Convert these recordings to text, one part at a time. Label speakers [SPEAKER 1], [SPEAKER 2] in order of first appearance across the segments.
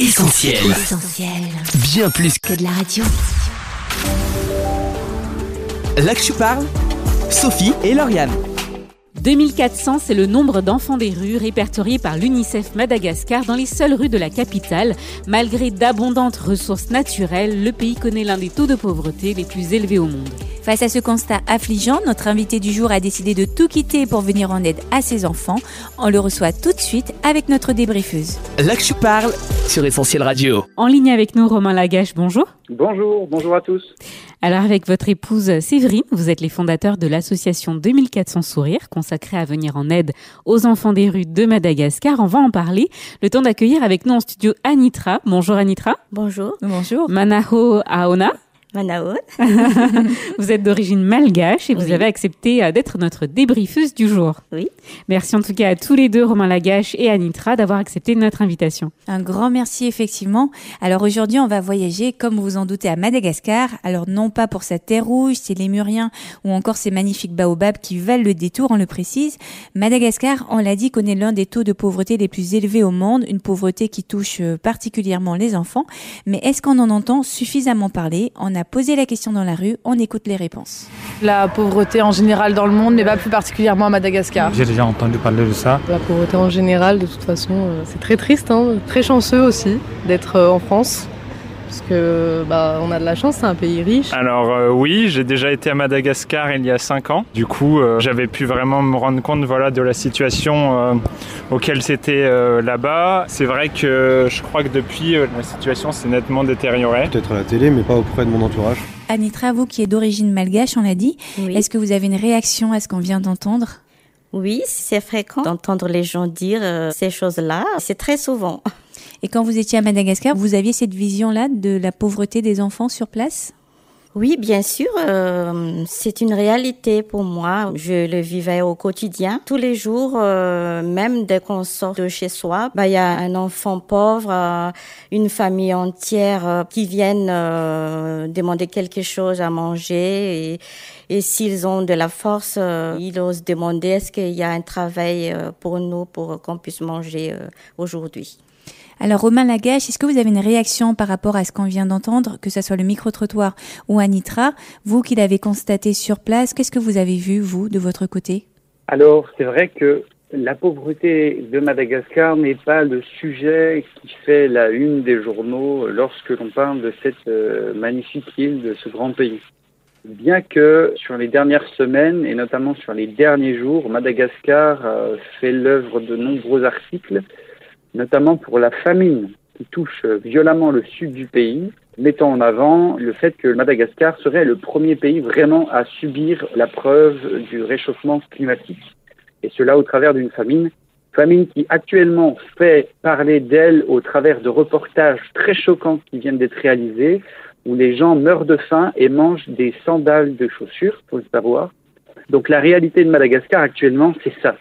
[SPEAKER 1] Essentiel.
[SPEAKER 2] Essentiel.
[SPEAKER 1] Bien plus que
[SPEAKER 2] Que de la radio.
[SPEAKER 1] là que tu parles, Sophie et Lauriane.
[SPEAKER 3] 2400, c'est le nombre d'enfants des rues répertoriés par l'UNICEF Madagascar dans les seules rues de la capitale. Malgré d'abondantes ressources naturelles, le pays connaît l'un des taux de pauvreté les plus élevés au monde.
[SPEAKER 4] Face à ce constat affligeant, notre invité du jour a décidé de tout quitter pour venir en aide à ses enfants. On le reçoit tout de suite avec notre débriefeuse.
[SPEAKER 1] Là que tu parles sur Essentiel Radio.
[SPEAKER 3] En ligne avec nous, Romain Lagache, bonjour.
[SPEAKER 5] Bonjour, bonjour à tous.
[SPEAKER 3] Alors avec votre épouse Séverine, vous êtes les fondateurs de l'association 2400 Sourires consacrée à venir en aide aux enfants des rues de Madagascar. On va en parler. Le temps d'accueillir avec nous en studio Anitra. Bonjour Anitra.
[SPEAKER 4] Bonjour. Bonjour.
[SPEAKER 3] Manaho Aona.
[SPEAKER 4] Manaot.
[SPEAKER 3] Vous êtes d'origine malgache et vous
[SPEAKER 4] Oui.
[SPEAKER 3] avez accepté euh, d'être notre débriefeuse du jour.
[SPEAKER 4] Oui.
[SPEAKER 3] Merci en tout cas à tous les deux, Romain Lagache et Anitra, d'avoir accepté notre invitation.
[SPEAKER 4] Un grand merci effectivement. Alors aujourd'hui, on va voyager, comme vous vous en doutez, à Madagascar. Alors non pas pour sa terre rouge, ses lémuriens ou encore ces magnifiques baobabs qui valent le détour, on le précise. Madagascar, on l'a dit, connaît l'un des taux de pauvreté les plus élevés au monde, une pauvreté qui touche euh, particulièrement les enfants. Mais est-ce qu'on en entend suffisamment parler? A posé la question dans la rue, on écoute les réponses.
[SPEAKER 6] La pauvreté en général dans le monde, mais pas plus particulièrement à Madagascar.
[SPEAKER 7] J'ai déjà entendu parler de ça.
[SPEAKER 8] La pauvreté en général, de toute façon, euh, c'est très triste, hein. très chanceux aussi d'être euh, en France, parce que bah, on a de la chance, c'est un pays riche.
[SPEAKER 7] Alors euh, oui, j'ai déjà été à Madagascar il y a 5 ans. Du coup, euh, j'avais pu vraiment me rendre compte voilà, de la situation euh, auquel c'était euh, là-bas. C'est vrai que je crois que depuis, euh, la situation s'est nettement détériorée.
[SPEAKER 9] Peut-être à la télé, mais pas auprès de mon entourage.
[SPEAKER 4] Anitra, vous qui êtes d'origine malgache, on l'a dit,
[SPEAKER 10] Oui.
[SPEAKER 4] est-ce que vous avez une réaction à ce qu'on vient d'entendre?
[SPEAKER 10] Oui, c'est fréquent d'entendre les gens dire euh, ces choses-là. C'est très souvent.
[SPEAKER 4] Et quand vous étiez à Madagascar, vous aviez cette vision-là de la pauvreté des enfants sur place?
[SPEAKER 10] Oui, bien sûr, euh, c'est une réalité pour moi. Je le vivais au quotidien. Tous les jours, euh, même dès qu'on sort de chez soi, bah, il y a un enfant pauvre, euh, une famille entière qui viennent demander quelque chose à manger. Et, s'ils ont de la force, ils osent demander est-ce qu'il y a un travail pour nous pour qu'on puisse manger aujourd'hui?
[SPEAKER 4] Alors Romain Lagache, est-ce que vous avez une réaction par rapport à ce qu'on vient d'entendre, que ce soit le micro-trottoir ou Anitra Vous qui l'avez constaté sur place, qu'est-ce que vous avez vu, vous, de votre côté?
[SPEAKER 5] Alors, c'est vrai que la pauvreté de Madagascar n'est pas le sujet qui fait la une des journaux lorsque l'on parle de cette euh, magnifique île, de ce grand pays. Bien que sur les dernières semaines et notamment sur les derniers jours, Madagascar euh, fait l'œuvre de nombreux articles, notamment pour la famine qui touche euh, violemment le sud du pays, mettant en avant le fait que Madagascar serait le premier pays vraiment à subir la preuve du réchauffement climatique. Et cela au travers d'une famine, famine qui actuellement fait parler d'elle au travers de reportages très choquants qui viennent d'être réalisés, où les gens meurent de faim et mangent des sandales de chaussures, faut le savoir. Donc la réalité de Madagascar actuellement, c'est ça.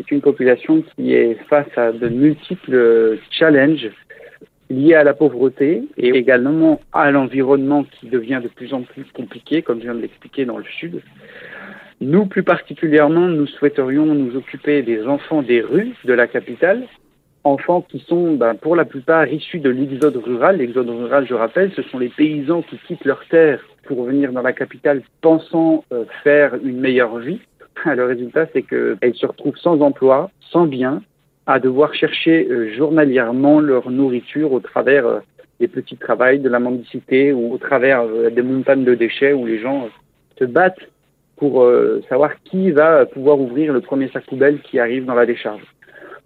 [SPEAKER 5] C'est une population qui est face à de multiples challenges liés à la pauvreté et également à l'environnement qui devient de plus en plus compliqué, comme je viens de l'expliquer dans le sud. Nous, plus particulièrement, nous souhaiterions nous occuper des enfants des rues de la capitale, enfants qui sont ben, pour la plupart issus de l'exode rural. L'exode rural, je rappelle, ce sont les paysans qui quittent leurs terres pour venir dans la capitale pensant euh, faire une meilleure vie. Le résultat, c'est qu'elles se retrouvent sans emploi, sans bien, à devoir chercher euh, journalièrement leur nourriture au travers euh, des petits travails de la mendicité ou au travers euh, des montagnes de déchets où les gens se battent pour savoir qui va pouvoir ouvrir le premier sac poubelle qui arrive dans la décharge.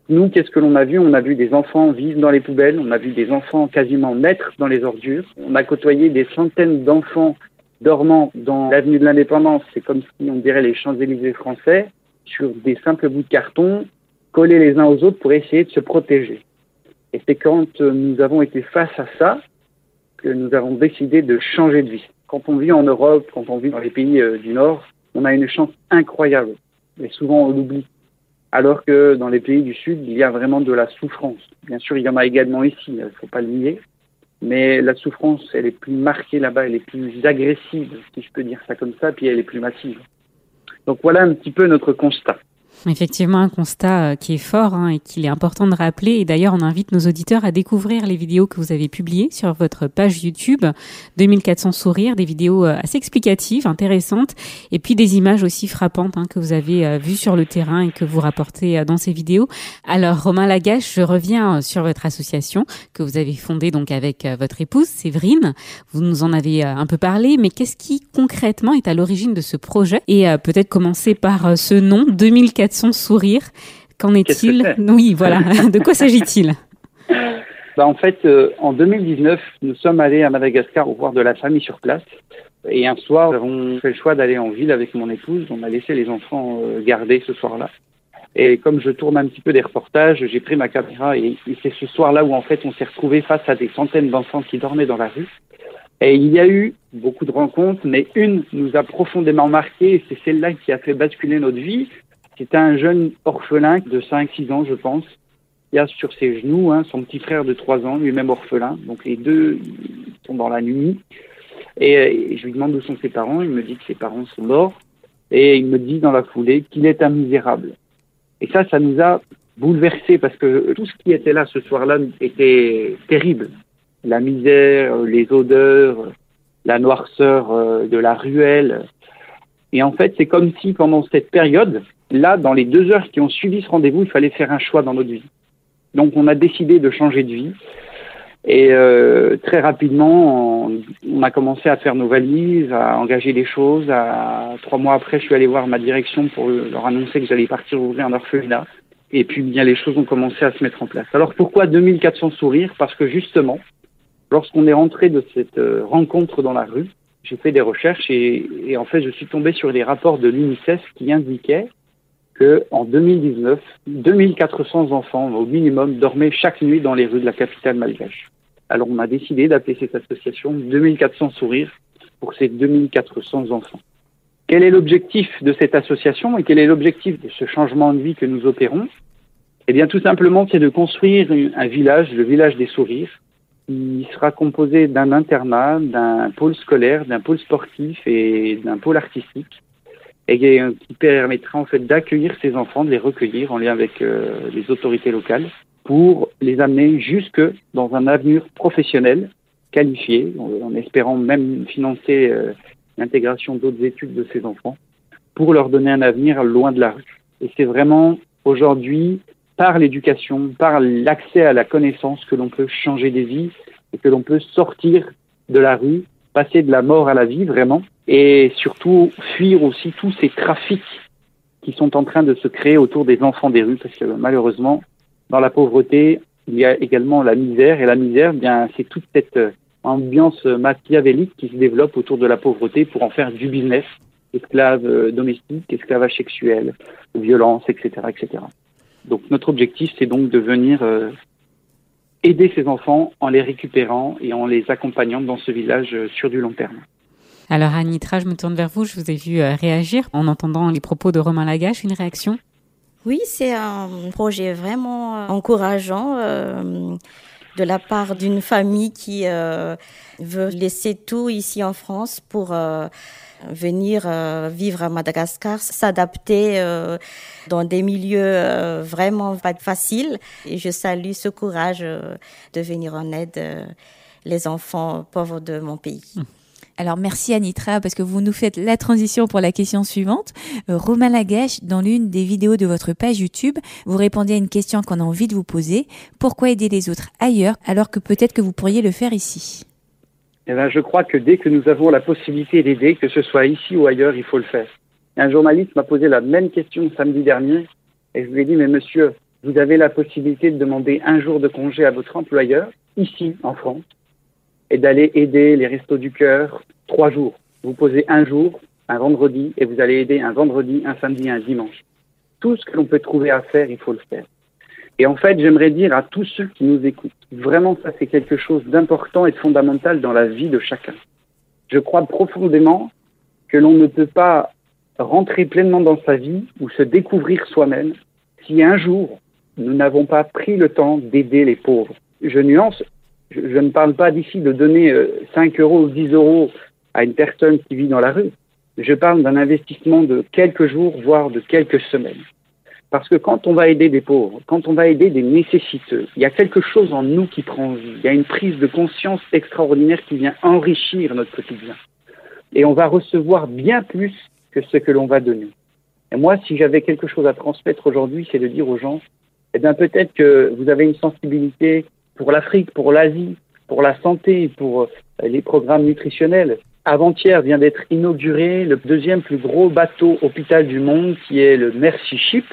[SPEAKER 5] Nous, qu'est-ce que l'on a vu? On a vu des enfants vivre dans les poubelles, on a vu des enfants quasiment naître dans les ordures, on a côtoyé des centaines d'enfants dormant dans l'avenue de l'indépendance, c'est comme si on dirait les Champs-Élysées français, sur des simples bouts de carton, collés les uns aux autres pour essayer de se protéger. Et c'est quand euh, nous avons été face à ça que nous avons décidé de changer de vie. Quand on vit en Europe, quand on vit dans les pays euh, du Nord, on a une chance incroyable, mais souvent on l'oublie. Alors que dans les pays du Sud, il y a vraiment de la souffrance. Bien sûr, il y en a également ici, il ne faut pas le nier. Mais la souffrance, elle est plus marquée là-bas, elle est plus agressive, si je peux dire ça comme ça, puis elle est plus massive. Donc voilà un petit peu notre constat.
[SPEAKER 3] Effectivement, un constat euh, qui est fort hein, et qu'il est important de rappeler. Et d'ailleurs, on invite nos auditeurs à découvrir les vidéos que vous avez publiées sur votre page YouTube 2400 sourires, des vidéos euh, assez explicatives, intéressantes, et puis des images aussi frappantes hein, que vous avez euh, vues sur le terrain et que vous rapportez dans ces vidéos. Alors, Romain Lagache, je reviens sur votre association que vous avez fondée donc avec votre épouse Séverine. Vous nous en avez un peu parlé, mais qu'est-ce qui concrètement est à l'origine de ce projet? Et peut-être commencer par ce nom 2400 son sourire. Qu'en est-il Oui, voilà. De quoi s'agit-il?
[SPEAKER 5] Bah, En fait, euh, en 2019, nous sommes allés à Madagascar au voir de la famille sur place. Et un soir, nous avons fait le choix d'aller en ville avec mon épouse. On a laissé les enfants euh, garder ce soir-là. Et comme je tourne un petit peu des reportages, j'ai pris ma caméra et, et c'est ce soir-là où en fait on s'est retrouvé face à des centaines d'enfants qui dormaient dans la rue. Et il y a eu beaucoup de rencontres, mais une nous a profondément marqué et c'est celle-là qui a fait basculer notre vie. C'était un jeune orphelin de 5-6 ans, je pense, qui a sur ses genoux hein, son petit frère de 3 ans, lui-même orphelin. Donc les deux sont dans la nuit. Et, je lui demande où sont ses parents. Il me dit que ses parents sont morts. Et il me dit dans la foulée qu'il est un misérable. Et ça, ça nous a bouleversés parce que tout ce qui était là ce soir-là était terrible. La misère, les odeurs, la noirceur euh, de la ruelle. Et en fait, c'est comme si pendant cette période, Là, dans les deux heures qui ont suivi ce rendez-vous, il fallait faire un choix dans notre vie. Donc, on a décidé de changer de vie. Et euh, très rapidement, on, a commencé à faire nos valises, à engager des choses. À, trois mois après, je suis allé voir ma direction pour leur annoncer que j'allais partir ouvrir un orphelinat. Et puis, bien, les choses ont commencé à se mettre en place. Alors, pourquoi 2400 sourires? Parce que justement, lorsqu'on est rentré de cette euh, rencontre dans la rue, j'ai fait des recherches et, et, en fait, je suis tombé sur des rapports de l'UNICEF qui indiquaient que en 2019, 2400 enfants au minimum dormaient chaque nuit dans les rues de la capitale malgache. Alors on a décidé d'appeler cette association 2400 sourires pour ces 2400 enfants. Quel est l'objectif de cette association et quel est l'objectif de ce changement de vie que nous opérons? Eh bien tout simplement c'est de construire un village, le village des sourires, qui sera composé d'un internat, d'un pôle scolaire, d'un pôle sportif et d'un pôle artistique et qui permettra en fait d'accueillir ces enfants, de les recueillir en lien avec euh, les autorités locales pour les amener jusque dans un avenir professionnel qualifié, en, espérant même financer euh, l'intégration d'autres études de ces enfants, pour leur donner un avenir loin de la rue. Et c'est vraiment aujourd'hui par l'éducation, par l'accès à la connaissance que l'on peut changer des vies et que l'on peut sortir de la rue, passer de la mort à la vie vraiment, et surtout fuir aussi tous ces trafics qui sont en train de se créer autour des enfants des rues, parce que malheureusement, dans la pauvreté, il y a également la misère, et la misère, eh bien, c'est toute cette euh, ambiance machiavélique qui se développe autour de la pauvreté pour en faire du business, esclaves euh, domestiques, esclavage sexuel, violence, etc., etc. Donc notre objectif, c'est donc de venir euh, aider ces enfants en les récupérant et en les accompagnant dans ce village sur du long terme.
[SPEAKER 3] Alors Anitra, je me tourne vers vous. Je vous ai vu euh, réagir en entendant les propos de Romain Lagache. Une réaction?
[SPEAKER 10] Oui, c'est un projet vraiment euh, encourageant. Euh, de la part d'une famille qui veut laisser tout ici en France pour venir vivre à Madagascar, s'adapter dans des milieux vraiment pas faciles. Et je salue ce courage de venir en aide les enfants pauvres de mon pays. Hum.
[SPEAKER 4] Alors merci Anitra parce que vous nous faites la transition pour la question suivante. Euh, Romain Lagache, dans l'une des vidéos de votre page YouTube, vous répondez à une question qu'on a envie de vous poser. Pourquoi aider les autres ailleurs alors que peut-être que vous pourriez le faire ici?
[SPEAKER 5] Eh ben, Je crois que dès que nous avons la possibilité d'aider, que ce soit ici ou ailleurs, il faut le faire. Un journaliste m'a posé la même question samedi dernier et je lui ai dit, mais monsieur, vous avez la possibilité de demander un jour de congé à votre employeur, ici en France, et d'aller aider les restos du cœur trois jours. Vous posez un jour, un vendredi, et vous allez aider un vendredi, un samedi, un dimanche. Tout ce que l'on peut trouver à faire, il faut le faire. Et en fait, j'aimerais dire à tous ceux qui nous écoutent, vraiment ça c'est quelque chose d'important et de fondamental dans la vie de chacun. Je crois profondément que l'on ne peut pas rentrer pleinement dans sa vie ou se découvrir soi-même si un jour nous n'avons pas pris le temps d'aider les pauvres. Je nuance, je, ne parle pas d'ici de donner 5 euh, euros ou 10 euros à une personne qui vit dans la rue. Je parle d'un investissement de quelques jours, voire de quelques semaines. Parce que quand on va aider des pauvres, quand on va aider des nécessiteux, il y a quelque chose en nous qui prend vie. Il y a une prise de conscience extraordinaire qui vient enrichir notre quotidien. Et on va recevoir bien plus que ce que l'on va donner. Et moi, si j'avais quelque chose à transmettre aujourd'hui, c'est de dire aux gens, eh bien peut-être que vous avez une sensibilité pour l'Afrique, pour l'Asie, pour la santé, pour euh, les programmes nutritionnels. Avant-hier vient d'être inauguré le deuxième plus gros bateau hôpital du monde, qui est le Mercy Ship,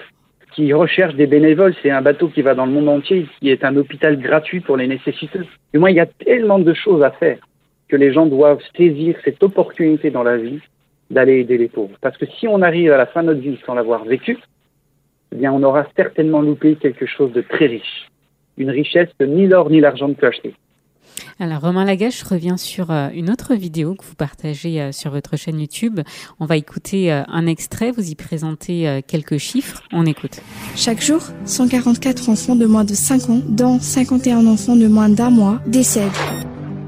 [SPEAKER 5] qui recherche des bénévoles. C'est un bateau qui va dans le monde entier, qui est un hôpital gratuit pour les nécessiteux. Et moi, il y a tellement de choses à faire que les gens doivent saisir cette opportunité dans la vie d'aller aider les pauvres. Parce que si on arrive à la fin de notre vie sans l'avoir vécu, eh bien, on aura certainement loupé quelque chose de très riche. Une richesse que ni l'or ni l'argent ne peut acheter.
[SPEAKER 3] Alors Romain Lagache revient sur euh, une autre vidéo que vous partagez euh, sur votre chaîne YouTube. On va écouter euh, un extrait, vous y présentez quelques chiffres, on écoute.
[SPEAKER 2] Chaque jour, 144 enfants de moins de 5 ans, dont 51 enfants de moins d'un mois, décèdent.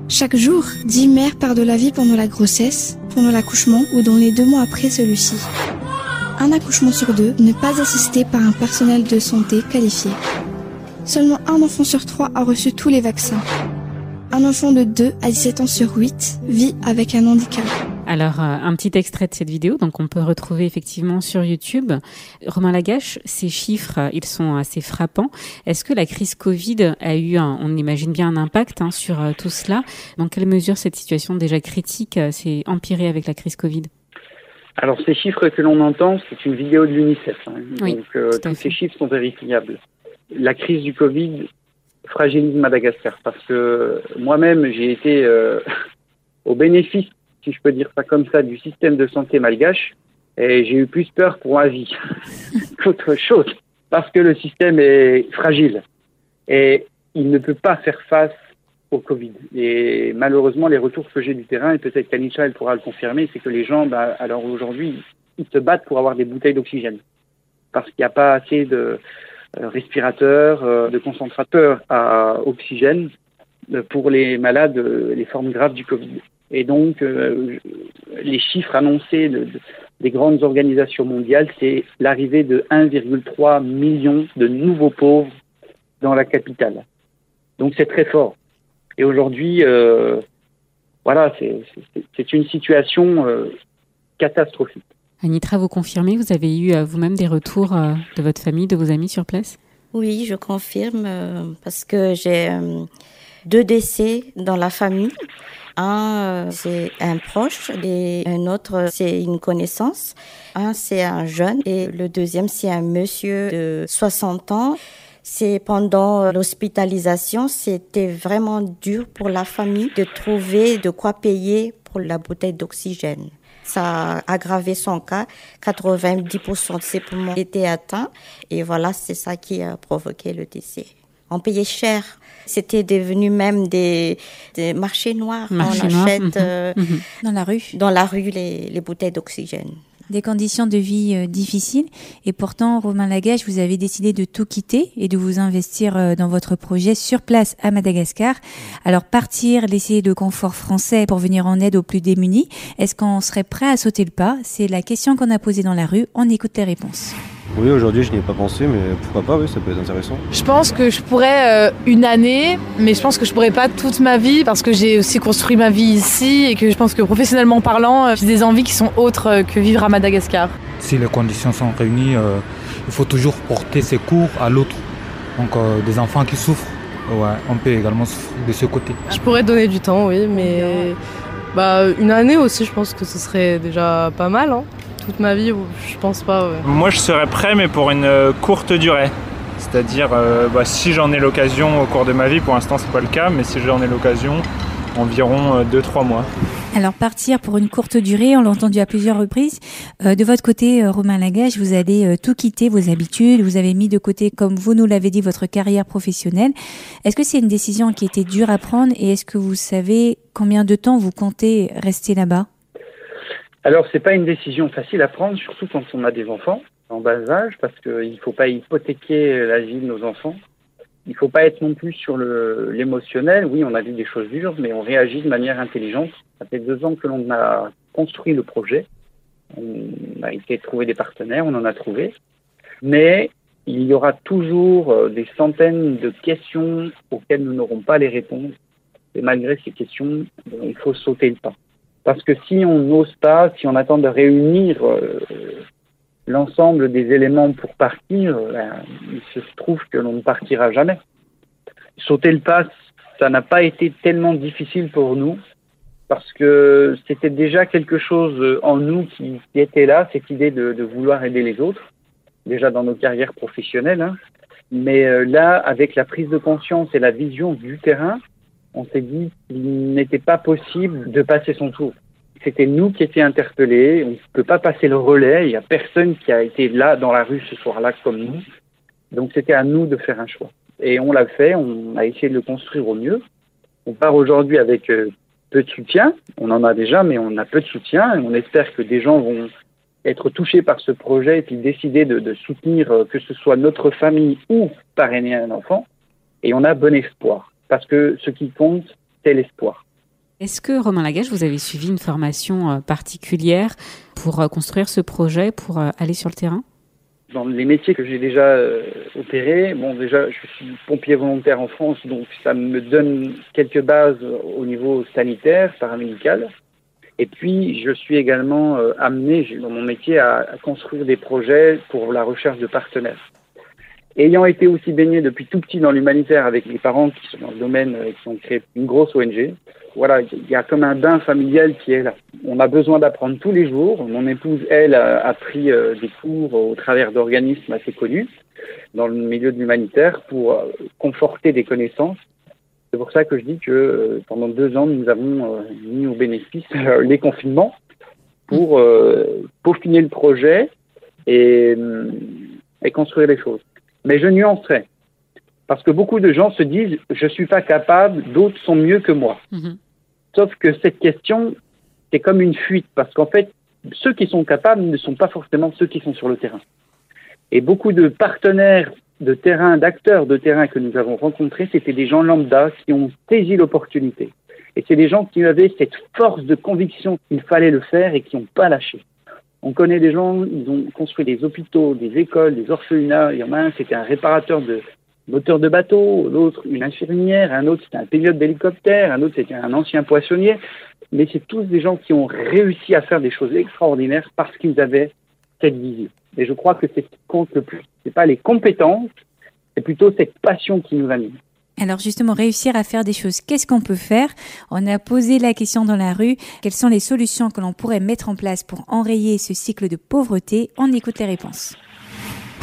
[SPEAKER 2] Chaque jour, 10 mères perdent la vie pendant la grossesse, pendant l'accouchement ou dans les deux mois après celui-ci. Un accouchement sur deux n'est pas assisté par un personnel de santé qualifié. Seulement un enfant sur trois a reçu tous les vaccins. Un enfant de 2 à 17 ans sur 8 vit avec un handicap.
[SPEAKER 3] Alors, euh, un petit extrait de cette vidéo, donc on peut retrouver effectivement sur YouTube. Romain Lagache, ces chiffres, euh, ils sont assez frappants. Est-ce que la crise Covid a eu, un, on imagine bien, un impact hein, sur euh, tout cela? Dans quelle mesure cette situation déjà critique s'est empirée avec la crise Covid?
[SPEAKER 5] Alors ces chiffres que l'on entend, c'est une vidéo de l'UNICEF. Hein. donc tous ces chiffres sont vérifiables. La crise du Covid fragilise Madagascar parce que moi-même j'ai été euh, au bénéfice, si je peux dire ça comme ça, du système de santé malgache et j'ai eu plus peur pour ma vie qu'autre chose parce que le système est fragile et il ne peut pas faire face au Covid. Et malheureusement, les retours que j'ai du terrain, et peut-être qu'Anisha elle pourra le confirmer, c'est que les gens, bah, alors aujourd'hui, ils se battent pour avoir des bouteilles d'oxygène parce qu'il n'y a pas assez de, respirateurs, euh, de concentrateurs à oxygène euh, pour les malades, les formes graves du Covid. Et donc, les chiffres annoncés de, des grandes organisations mondiales, c'est l'arrivée de 1,3 million de nouveaux pauvres dans la capitale. Donc, c'est très fort. Et aujourd'hui, voilà, c'est une situation catastrophique.
[SPEAKER 3] Anitra, vous confirmez, vous avez eu euh, vous-même des retours euh, de votre famille, de vos amis sur place?
[SPEAKER 10] Oui, je confirme euh, parce que j'ai deux décès dans la famille. Un, c'est un proche et un autre, c'est une connaissance. Un, c'est un jeune et le deuxième, c'est un monsieur de 60 ans. C'est pendant l'hospitalisation, c'était vraiment dur pour la famille de trouver de quoi payer pour la bouteille d'oxygène. Ça a aggravé son cas. 90% de ses poumons étaient atteints. Et voilà, c'est ça qui a provoqué le décès. On payait cher. C'était devenu même des, marchés noirs. on achète mhm. Euh,
[SPEAKER 4] mhm. dans la rue.
[SPEAKER 10] Dans la rue les, les bouteilles d'oxygène
[SPEAKER 4] des conditions de vie euh, difficiles. Et pourtant, Romain Lagache, vous avez décidé de tout quitter et de vous investir euh, dans votre projet sur place à Madagascar. Alors, partir, laisser le confort français pour venir en aide aux plus démunis, est-ce qu'on serait prêt à sauter le pas? C'est la question qu'on a posée dans la rue. On écoute les réponses.
[SPEAKER 9] Oui, aujourd'hui, je n'y ai pas pensé, mais pourquoi pas, oui, ça peut être intéressant.
[SPEAKER 6] Je pense que je pourrais euh, une année, mais je pense que je pourrais pas toute ma vie parce que j'ai aussi construit ma vie ici et que je pense que professionnellement parlant, euh, j'ai des envies qui sont autres euh, que vivre à Madagascar.
[SPEAKER 11] Si les conditions sont réunies, il faut toujours porter ses cours à l'autre. Donc des enfants qui souffrent, ouais, on peut également souffrir de ce côté.
[SPEAKER 8] Je pourrais donner du temps, oui, mais bah, une année aussi, je pense que ce serait déjà pas mal. Hein toute ma vie, je pense pas.
[SPEAKER 7] Moi, je serais prêt, mais pour une euh, courte durée. C'est-à-dire, euh, bah, si j'en ai l'occasion au cours de ma vie, pour l'instant, c'est pas le cas, mais si j'en ai l'occasion, environ 2-3 euh, mois.
[SPEAKER 4] Alors partir pour une courte durée, on l'a entendu à plusieurs reprises. de votre côté, Romain Lagache, vous avez tout quitté, vos habitudes, vous avez mis de côté, comme vous nous l'avez dit, votre carrière professionnelle. Est-ce que c'est une décision qui était dure à prendre et est-ce que vous savez combien de temps vous comptez rester là-bas?
[SPEAKER 5] Alors, c'est pas une décision facile à prendre, surtout quand on a des enfants en bas âge, parce qu'il ne faut pas hypothéquer la vie de nos enfants. Il ne faut pas être non plus sur l'émotionnel. Oui, on a vu des choses dures, mais on réagit de manière intelligente. Ça fait deux ans que l'on a construit le projet. On a de trouver des partenaires, on en a trouvé. Mais il y aura toujours euh, des centaines de questions auxquelles nous n'aurons pas les réponses. Et malgré ces questions, il faut sauter le pas. Parce que si on n'ose pas, si on attend de réunir euh, l'ensemble des éléments pour partir, ben, il se trouve que l'on ne partira jamais. Sauter le pas, ça n'a pas été tellement difficile pour nous parce que c'était déjà quelque chose en nous qui, qui était là, cette idée de, de, vouloir aider les autres, déjà dans nos carrières professionnelles. Hein. Mais euh, là, avec la prise de conscience et la vision du terrain, on s'est dit qu'il n'était pas possible de passer son tour. C'était nous qui étions interpellés, on ne peut pas passer le relais, il n'y a personne qui a été là dans la rue ce soir-là comme nous. Donc c'était à nous de faire un choix. Et on l'a fait, on a essayé de le construire au mieux. On part aujourd'hui avec euh, peu de soutien, on en a déjà, mais on a peu de soutien, et on espère que des gens vont être touchés par ce projet et puis décider de, soutenir euh, que ce soit notre famille ou parrainer un enfant. Et on a bon espoir, parce que ce qui compte, c'est l'espoir.
[SPEAKER 3] Est-ce que, Romain Lagache, vous avez suivi une formation euh, particulière pour euh, construire ce projet, pour aller sur le terrain?
[SPEAKER 5] Dans les métiers que j'ai déjà euh, opérés, bon déjà je suis pompier volontaire en France, donc ça me donne quelques bases au niveau sanitaire, paramédical. Et puis je suis également euh, amené dans mon métier à, construire des projets pour la recherche de partenaires. Ayant été aussi baigné depuis tout petit dans l'humanitaire avec mes parents qui sont dans le domaine, euh, qui ont créé une grosse ONG, voilà, il y a comme un bain familial qui est là. On a besoin d'apprendre tous les jours. Mon épouse, elle, a, pris euh, des cours au travers d'organismes assez connus dans le milieu de l'humanitaire pour euh, conforter des connaissances. C'est pour ça que je dis que pendant deux ans, nous avons mis au bénéfice les confinements pour peaufiner le projet et, et construire les choses. Mais je nuancerai. Parce que beaucoup de gens se disent je suis pas capable, d'autres sont mieux que moi. Mmh. Sauf que cette question, c'est comme une fuite, parce qu'en fait, ceux qui sont capables ne sont pas forcément ceux qui sont sur le terrain. Et beaucoup de partenaires de terrain, d'acteurs de terrain que nous avons rencontrés, c'était des gens lambda qui ont saisi l'opportunité. Et c'est des gens qui avaient cette force de conviction qu'il fallait le faire et qui n'ont pas lâché. On connaît des gens, ils ont construit des hôpitaux, des écoles, des orphelinats. Il y en a un, c'était un réparateur de, moteur de bateau, l'autre une infirmière, un autre c'était un pilote d'hélicoptère, un autre c'était un ancien poissonnier. Mais c'est tous des gens qui ont réussi à faire des choses extraordinaires parce qu'ils avaient cette vision. Et je crois que c'est ce qui compte le plus. C'est pas les compétences, c'est plutôt cette passion qui nous anime.
[SPEAKER 4] Alors justement, réussir à faire des choses, qu'est-ce qu'on peut faire? On a posé la question dans la rue, quelles sont les solutions que l'on pourrait mettre en place pour enrayer ce cycle de pauvreté? On écoute les réponses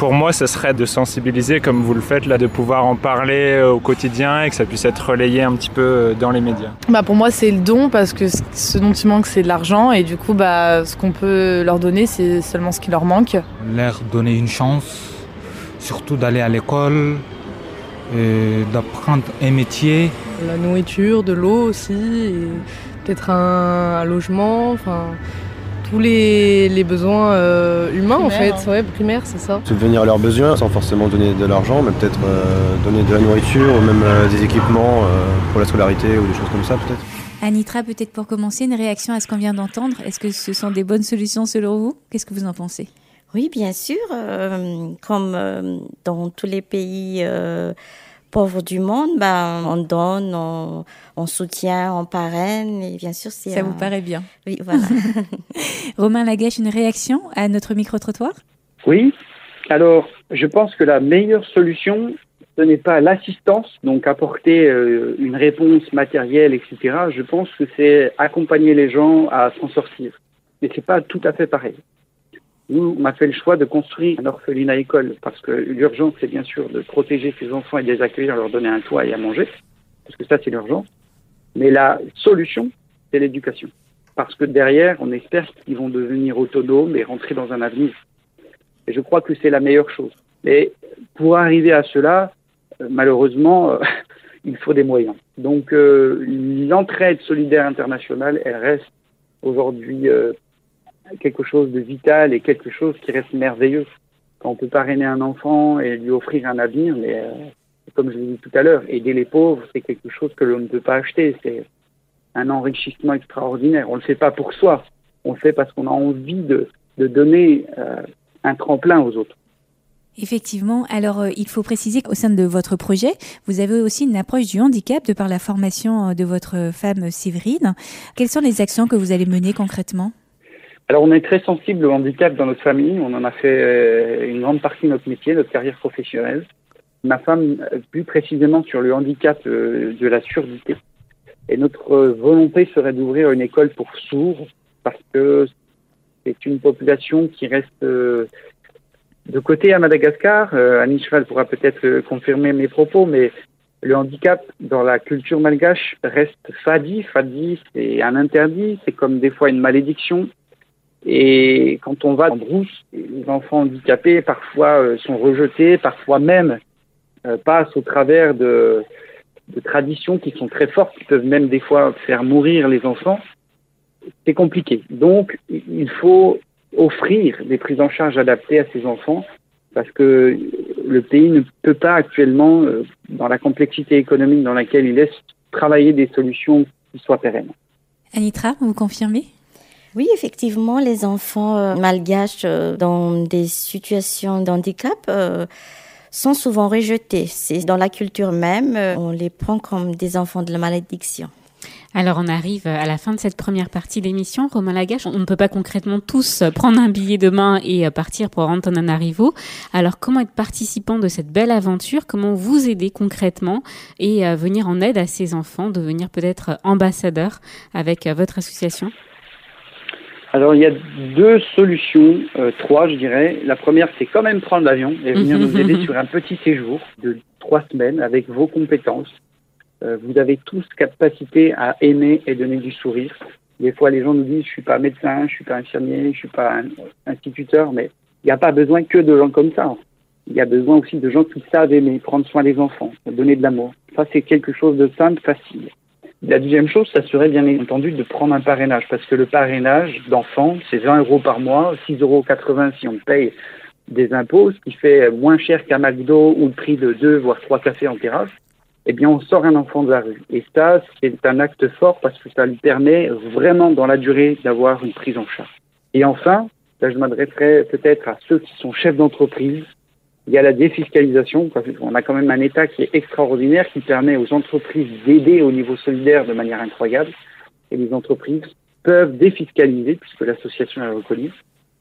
[SPEAKER 7] pour moi, ce serait de sensibiliser, comme vous le faites là, de pouvoir en parler euh, au quotidien et que ça puisse être relayé un petit peu euh, dans les médias.
[SPEAKER 6] Bah pour moi, c'est le don parce que ce dont il manque, c'est de l'argent et du coup, bah, ce qu'on peut leur donner, c'est seulement ce qui leur manque.
[SPEAKER 11] Leur donner une chance, surtout d'aller à l'école, d'apprendre un métier.
[SPEAKER 8] La nourriture, de l'eau aussi, peut-être un, un logement, enfin tous les, les besoins euh, humains en fait, hein. ouais, primaires, c'est ça.
[SPEAKER 9] Subvenir à leurs besoins sans forcément donner de l'argent, mais peut-être euh, donner de la nourriture ou même euh, des équipements euh, pour la scolarité ou des choses comme ça peut-être.
[SPEAKER 4] Anitra, peut-être pour commencer, une réaction à ce qu'on vient d'entendre. Est-ce que ce sont des bonnes solutions selon vous? Qu'est-ce que vous en pensez?
[SPEAKER 10] Oui, bien sûr. comme dans tous les pays pauvres du monde, ben, on donne, on, on, soutient, on parraine, et bien sûr, c'est.
[SPEAKER 4] Ça vous paraît bien.
[SPEAKER 10] Oui, voilà.
[SPEAKER 4] Romain Lagache, une réaction à notre micro-trottoir?
[SPEAKER 5] Oui. Alors, je pense que la meilleure solution, ce n'est pas l'assistance, donc apporter euh, une réponse matérielle, etc. Je pense que c'est accompagner les gens à s'en sortir. Mais c'est pas tout à fait pareil. Nous, on a fait le choix de construire un orphelinat école parce que l'urgence, c'est bien sûr de protéger ces enfants et de les accueillir, leur donner un toit et à manger, parce que ça, c'est l'urgence. Mais la solution, c'est l'éducation. Parce que derrière, on espère qu'ils vont devenir autonomes et rentrer dans un avenir. Et je crois que c'est la meilleure chose. Mais pour arriver à cela, euh, malheureusement, euh, il faut des moyens. Donc, euh, l'entraide solidaire internationale, elle reste aujourd'hui quelque chose de vital et quelque chose qui reste merveilleux. Quand on peut parrainer un enfant et lui offrir un avenir, mais euh, comme je l'ai dit tout à l'heure, aider les pauvres, c'est quelque chose que l'on ne peut pas acheter. C'est un enrichissement extraordinaire. On ne le fait pas pour soi. On le fait parce qu'on a envie de, donner euh, un tremplin aux autres.
[SPEAKER 4] Effectivement, alors euh, il faut préciser qu'au sein de votre projet, vous avez aussi une approche du handicap de par la formation de votre femme Séverine. Quelles sont les actions que vous allez mener concrètement?
[SPEAKER 5] Alors on est très sensible au handicap dans notre famille, on en a fait euh, une grande partie de notre métier, notre carrière professionnelle. Ma femme, plus précisément sur le handicap de la surdité. Et notre volonté serait d'ouvrir une école pour sourds parce que c'est une population qui reste de côté à Madagascar, euh, Annie Cheval pourra peut-être euh, confirmer mes propos, mais le handicap dans la culture malgache reste fadi. Fadi, c'est un interdit, c'est comme des fois une malédiction. Et quand on va en brousse, les enfants handicapés parfois euh, sont rejetés, parfois même euh, passent au travers de, de traditions qui sont très fortes, qui peuvent même des fois faire mourir les enfants. C'est compliqué. Donc, il faut offrir des prises en charge adaptées à ces enfants parce que le pays ne peut pas actuellement, euh, dans la complexité économique dans laquelle il est, travailler des solutions qui soient pérennes.
[SPEAKER 4] Anitra, vous confirmez?
[SPEAKER 10] Oui, effectivement, les enfants euh, malgaches euh, dans des situations d'handicap sont souvent rejetés. C'est dans la culture même, on les prend comme des enfants de la malédiction.
[SPEAKER 3] Alors on arrive à la fin de cette première partie d'émission. Romain Lagache, on ne peut pas concrètement tous prendre un billet demain et partir pour Antananarivo. Alors comment être participant de cette belle aventure? Comment vous aider concrètement et euh, venir en aide à ces enfants, devenir peut-être ambassadeur avec euh, votre association?
[SPEAKER 5] Alors il y a deux solutions, euh, trois je dirais. La première c'est quand même prendre l'avion et venir nous aider sur un petit séjour de trois semaines avec vos compétences euh, vous avez tous capacité à aimer et donner du sourire. Des fois, les gens nous disent, je suis pas médecin, je suis pas infirmier, je suis pas un, instituteur, mais il n'y a pas besoin que de gens comme ça. Il y a besoin aussi de gens qui savent aimer, prendre soin des enfants, donner de l'amour. Ça, c'est quelque chose de simple, facile. La deuxième chose, ça serait bien entendu de prendre un parrainage, parce que le parrainage d'enfants, c'est 20 euros par mois, 6,80 euros si on paye des impôts, ce qui fait moins cher qu'un McDo ou le prix de deux, voire trois cafés en terrasse eh bien, on sort un enfant de la rue. Et ça, c'est un acte fort parce que ça lui permet vraiment, dans la durée, d'avoir une prise en charge. Et enfin, là, je m'adresserai peut-être à ceux qui sont chefs d'entreprise. Il y a la défiscalisation, parce qu'on a quand même un État qui est extraordinaire, qui permet aux entreprises d'aider au niveau solidaire de manière incroyable. Et les entreprises peuvent défiscaliser, puisque l'association est reconnue.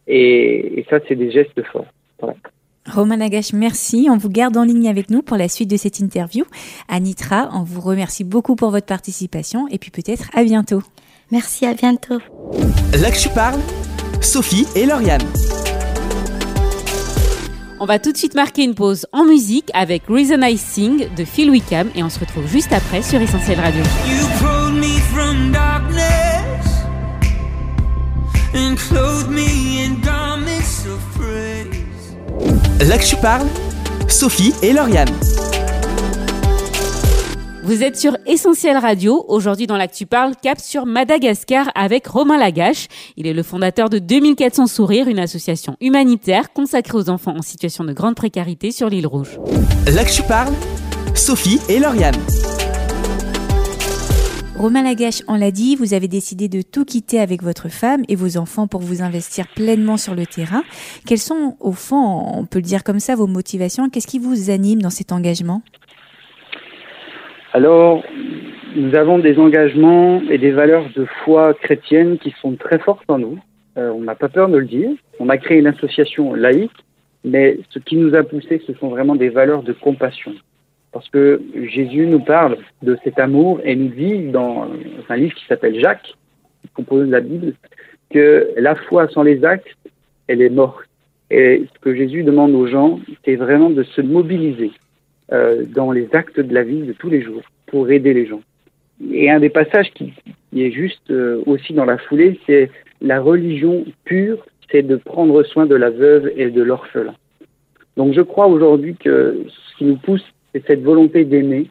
[SPEAKER 5] Et, et ça, c'est des gestes forts. Voilà.
[SPEAKER 4] Romain Nagache, merci. On vous garde en ligne avec nous pour la suite de cette interview. Anitra, on vous remercie beaucoup pour votre participation et puis peut-être à bientôt.
[SPEAKER 10] Merci, à bientôt.
[SPEAKER 1] Là que je parle, Sophie et Lauriane.
[SPEAKER 3] On va tout de suite marquer une pause en musique avec Reason I Sing de Phil Wickham et on se retrouve juste après sur Essentiel Radio.
[SPEAKER 1] Là que je parle, Sophie et Lauriane.
[SPEAKER 3] Vous êtes sur Essentiel Radio. Aujourd'hui, dans l'Actu Parle, cap sur Madagascar avec Romain Lagache. Il est le fondateur de 2400 Sourires, une association humanitaire consacrée aux enfants en situation de grande précarité sur l'île Rouge.
[SPEAKER 1] L'Actu Parle, Sophie et Lauriane.
[SPEAKER 4] Romain Lagache, on l'a dit, vous avez décidé de tout quitter avec votre femme et vos enfants pour vous investir pleinement sur le terrain. Quelles sont, au fond, on peut le dire comme ça, vos motivations? Qu'est-ce qui vous anime dans cet engagement?
[SPEAKER 5] Alors, nous avons des engagements et des valeurs de foi chrétienne qui sont très fortes en nous. Euh, on n'a pas peur de le dire. On a créé une association laïque, mais ce qui nous a poussé, ce sont vraiment des valeurs de compassion. Parce que Jésus nous parle de cet amour et nous dit dans un livre qui s'appelle Jacques, qui compose la Bible, que la foi sans les actes, elle est morte. Et ce que Jésus demande aux gens, c'est vraiment de se mobiliser euh, dans les actes de la vie de tous les jours pour aider les gens. Et un des passages qui, est juste euh, aussi dans la foulée, c'est la religion pure, c'est de prendre soin de la veuve et de l'orphelin. Donc je crois aujourd'hui que ce qui nous pousse c'est cette volonté d'aimer,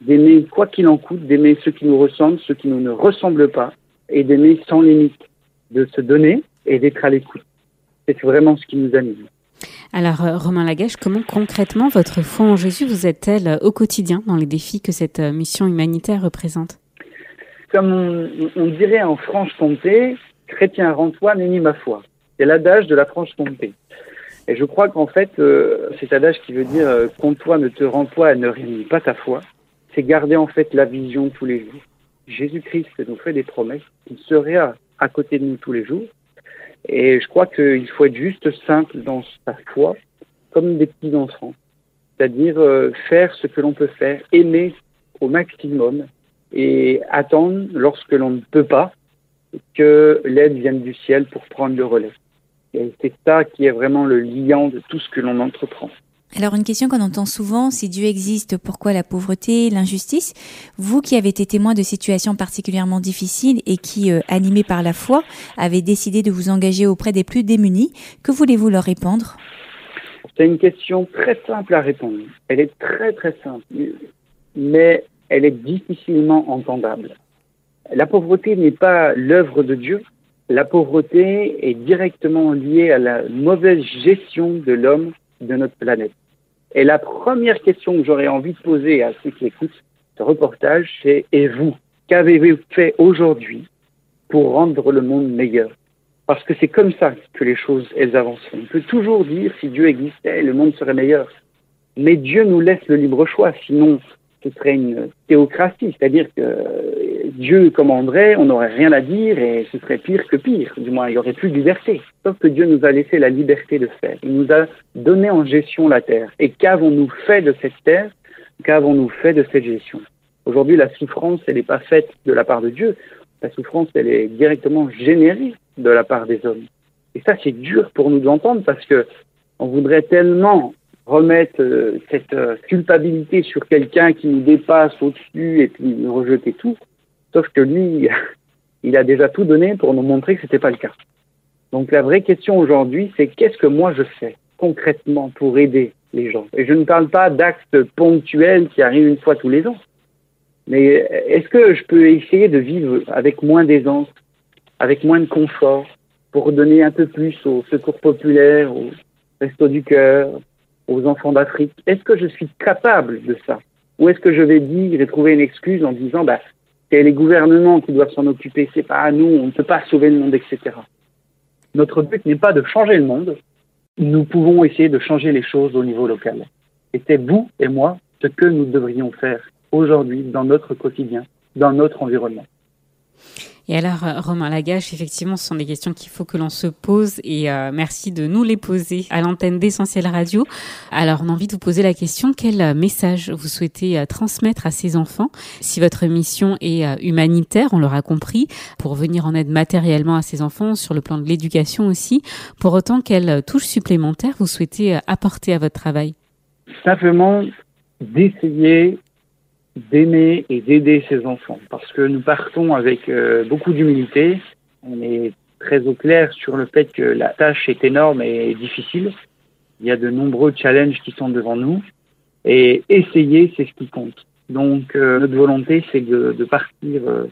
[SPEAKER 5] d'aimer quoi qu'il en coûte, d'aimer ceux qui nous ressemblent, ceux qui nous ne ressemblent pas, et d'aimer sans limite, de se donner et d'être à l'écoute. C'est vraiment ce qui nous anime.
[SPEAKER 3] Alors, euh, Romain Lagache, comment concrètement votre foi en Jésus vous aide-t-elle euh, au quotidien dans les défis que cette euh, mission humanitaire représente?
[SPEAKER 5] Comme on, dirait en Franche-Comté, chrétien rends-toi, n'est ma foi. C'est l'adage de la Franche-Comté. Et je crois qu'en fait, euh, cet adage qui veut dire euh, compte-toi, ne te rends-toi, ne réunis pas ta foi, c'est garder en fait la vision tous les jours. Jésus-Christ nous fait des promesses, il serait à côté de nous tous les jours. Et je crois qu'il faut être juste simple dans sa foi, comme des petits enfants. C'est-à-dire euh, faire ce que l'on peut faire, aimer au maximum et attendre lorsque l'on ne peut pas que l'aide vienne du ciel pour prendre le relais. Et c'est ça qui est vraiment le liant de tout ce que l'on entreprend.
[SPEAKER 4] Alors une question qu'on entend souvent, si Dieu existe, pourquoi la pauvreté, l'injustice? Vous qui avez été témoin de situations particulièrement difficiles et qui, euh, animés par la foi, avez décidé de vous engager auprès des plus démunis, que voulez-vous leur répondre?
[SPEAKER 5] C'est une question très simple à répondre. Elle est très très simple, mais elle est difficilement entendable. La pauvreté n'est pas l'œuvre de Dieu. La pauvreté est directement liée à la mauvaise gestion de l'homme de notre planète. Et la première question que j'aurais envie de poser à ceux qui écoutent ce reportage, c'est et vous, qu'avez-vous fait aujourd'hui pour rendre le monde meilleur? Parce que c'est comme ça que les choses elles avancent. On peut toujours dire si Dieu existait, le monde serait meilleur. Mais Dieu nous laisse le libre choix, sinon ce serait une théocratie, c'est-à-dire que Dieu commanderait, on n'aurait rien à dire et ce serait pire que pire. Du moins, il n'y aurait plus de liberté. Sauf que Dieu nous a laissé la liberté de faire. Il nous a donné en gestion la terre. Et qu'avons-nous fait de cette terre? Qu'avons-nous fait de cette gestion? Aujourd'hui, la souffrance, elle n'est pas faite de la part de Dieu. La souffrance, elle est directement générée de la part des hommes. Et ça, c'est dur pour nous d'entendre parce que on voudrait tellement remettre euh, cette euh, culpabilité sur quelqu'un qui nous dépasse au-dessus et puis rejeter tout. Sauf que lui, il a déjà tout donné pour nous montrer que ce n'était pas le cas. Donc la vraie question aujourd'hui, c'est qu'est-ce que moi je fais concrètement pour aider les gens? Et je ne parle pas d'actes ponctuels qui arrivent une fois tous les ans. Mais est-ce que je peux essayer de vivre avec moins d'aisance, avec moins de confort, pour donner un peu plus au secours populaire, au resto du cœur, aux enfants d'Afrique Est-ce que je suis capable de ça Ou est-ce que je vais dire et trouver une excuse en disant bah, c'est les gouvernements qui doivent s'en occuper, c'est pas à nous, on ne peut pas sauver le monde, etc. Notre but n'est pas de changer le monde, nous pouvons essayer de changer les choses au niveau local. Et c'est vous et moi ce que nous devrions faire aujourd'hui dans notre quotidien, dans notre environnement.
[SPEAKER 3] Et alors, euh, Romain Lagache, effectivement, ce sont des questions qu'il faut que l'on se pose et euh, merci de nous les poser à l'antenne d'Essentiel Radio. Alors, on a envie de vous poser la question, quel euh, message vous souhaitez transmettre à ces enfants Si votre mission est humanitaire, on l'aura compris, pour venir en aide matériellement à ces enfants, sur le plan de l'éducation aussi, pour autant, quelle touche supplémentaire vous souhaitez apporter à votre travail?
[SPEAKER 5] Simplement d'essayer d'aimer et d'aider ses enfants. Parce que nous partons avec euh, beaucoup d'humilité. On est très au clair sur le fait que la tâche est énorme et difficile. Il y a de nombreux challenges qui sont devant nous. Et essayer, c'est ce qui compte. Donc euh, notre volonté, c'est de, de, partir euh,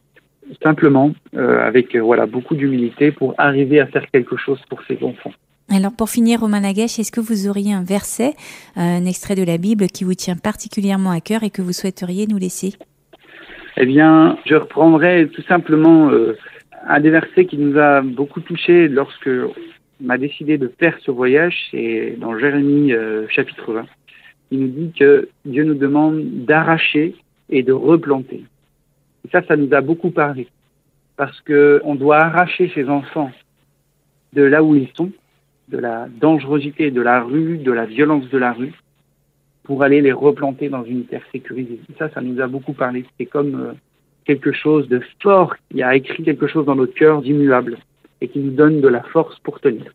[SPEAKER 5] simplement avec voilà beaucoup d'humilité pour arriver à faire quelque chose pour ses enfants.
[SPEAKER 4] Alors pour finir, Romain Lagache, est-ce que vous auriez un verset, un extrait de la Bible qui vous tient particulièrement à cœur et que vous souhaiteriez nous laisser?
[SPEAKER 5] Eh bien, je reprendrai tout simplement euh, un des versets qui nous a beaucoup touchés lorsque on a décidé de faire ce voyage, c'est dans Jérémie euh, chapitre 20. Il nous dit que Dieu nous demande d'arracher et de replanter. Ça, ça nous a beaucoup parlé parce que on doit arracher ses enfants de là où ils sont de la dangerosité de la rue, de la violence de la rue, pour aller les replanter dans une terre sécurisée. Ça, ça nous a beaucoup parlé. C'est comme euh, quelque chose de fort qui a écrit quelque chose dans notre cœur d'immuable et qui nous donne de la force pour tenir.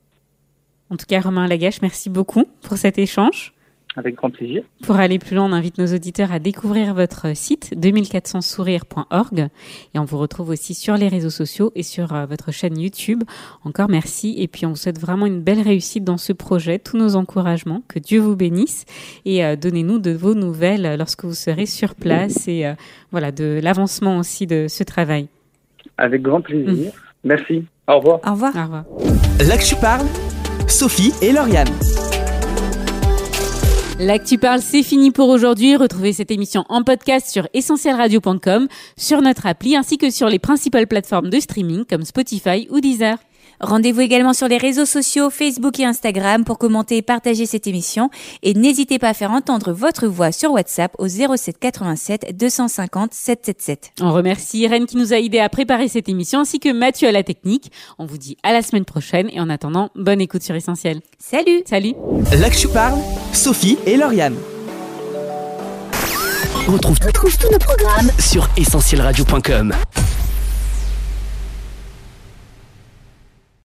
[SPEAKER 3] En tout cas, Romain Lagache, merci beaucoup pour cet échange.
[SPEAKER 5] Avec grand plaisir.
[SPEAKER 3] Pour aller plus loin, on invite nos auditeurs à découvrir votre site 2400sourire.org et on vous retrouve aussi sur les réseaux sociaux et sur euh, votre chaîne YouTube. Encore merci et puis on vous souhaite vraiment une belle réussite dans ce projet, tous nos encouragements, que Dieu vous bénisse et euh, donnez-nous de vos nouvelles lorsque vous serez sur place et euh, voilà de l'avancement aussi de ce travail.
[SPEAKER 5] Avec grand plaisir. Mmh. Merci. Au revoir.
[SPEAKER 4] Au revoir.
[SPEAKER 3] Au revoir.
[SPEAKER 1] Là que tu parles, Sophie et Lauriane.
[SPEAKER 3] L'actu parle, c'est fini pour aujourd'hui. Retrouvez cette émission en podcast sur essentielradio.com, sur notre appli ainsi que sur les principales plateformes de streaming comme Spotify ou Deezer.
[SPEAKER 4] Rendez-vous également sur les réseaux sociaux Facebook et Instagram pour commenter et partager cette émission. Et n'hésitez pas à faire entendre votre voix sur WhatsApp au 07 87 250 777.
[SPEAKER 3] On remercie Irène qui nous a aidé à préparer cette émission ainsi que Mathieu à la technique. On vous dit à la semaine prochaine et en attendant, bonne écoute sur Essentiel.
[SPEAKER 4] Salut
[SPEAKER 3] Salut
[SPEAKER 1] L'Axu parle, Sophie et Lauriane.
[SPEAKER 12] On retrouve tous nos programmes sur essentielradio.com.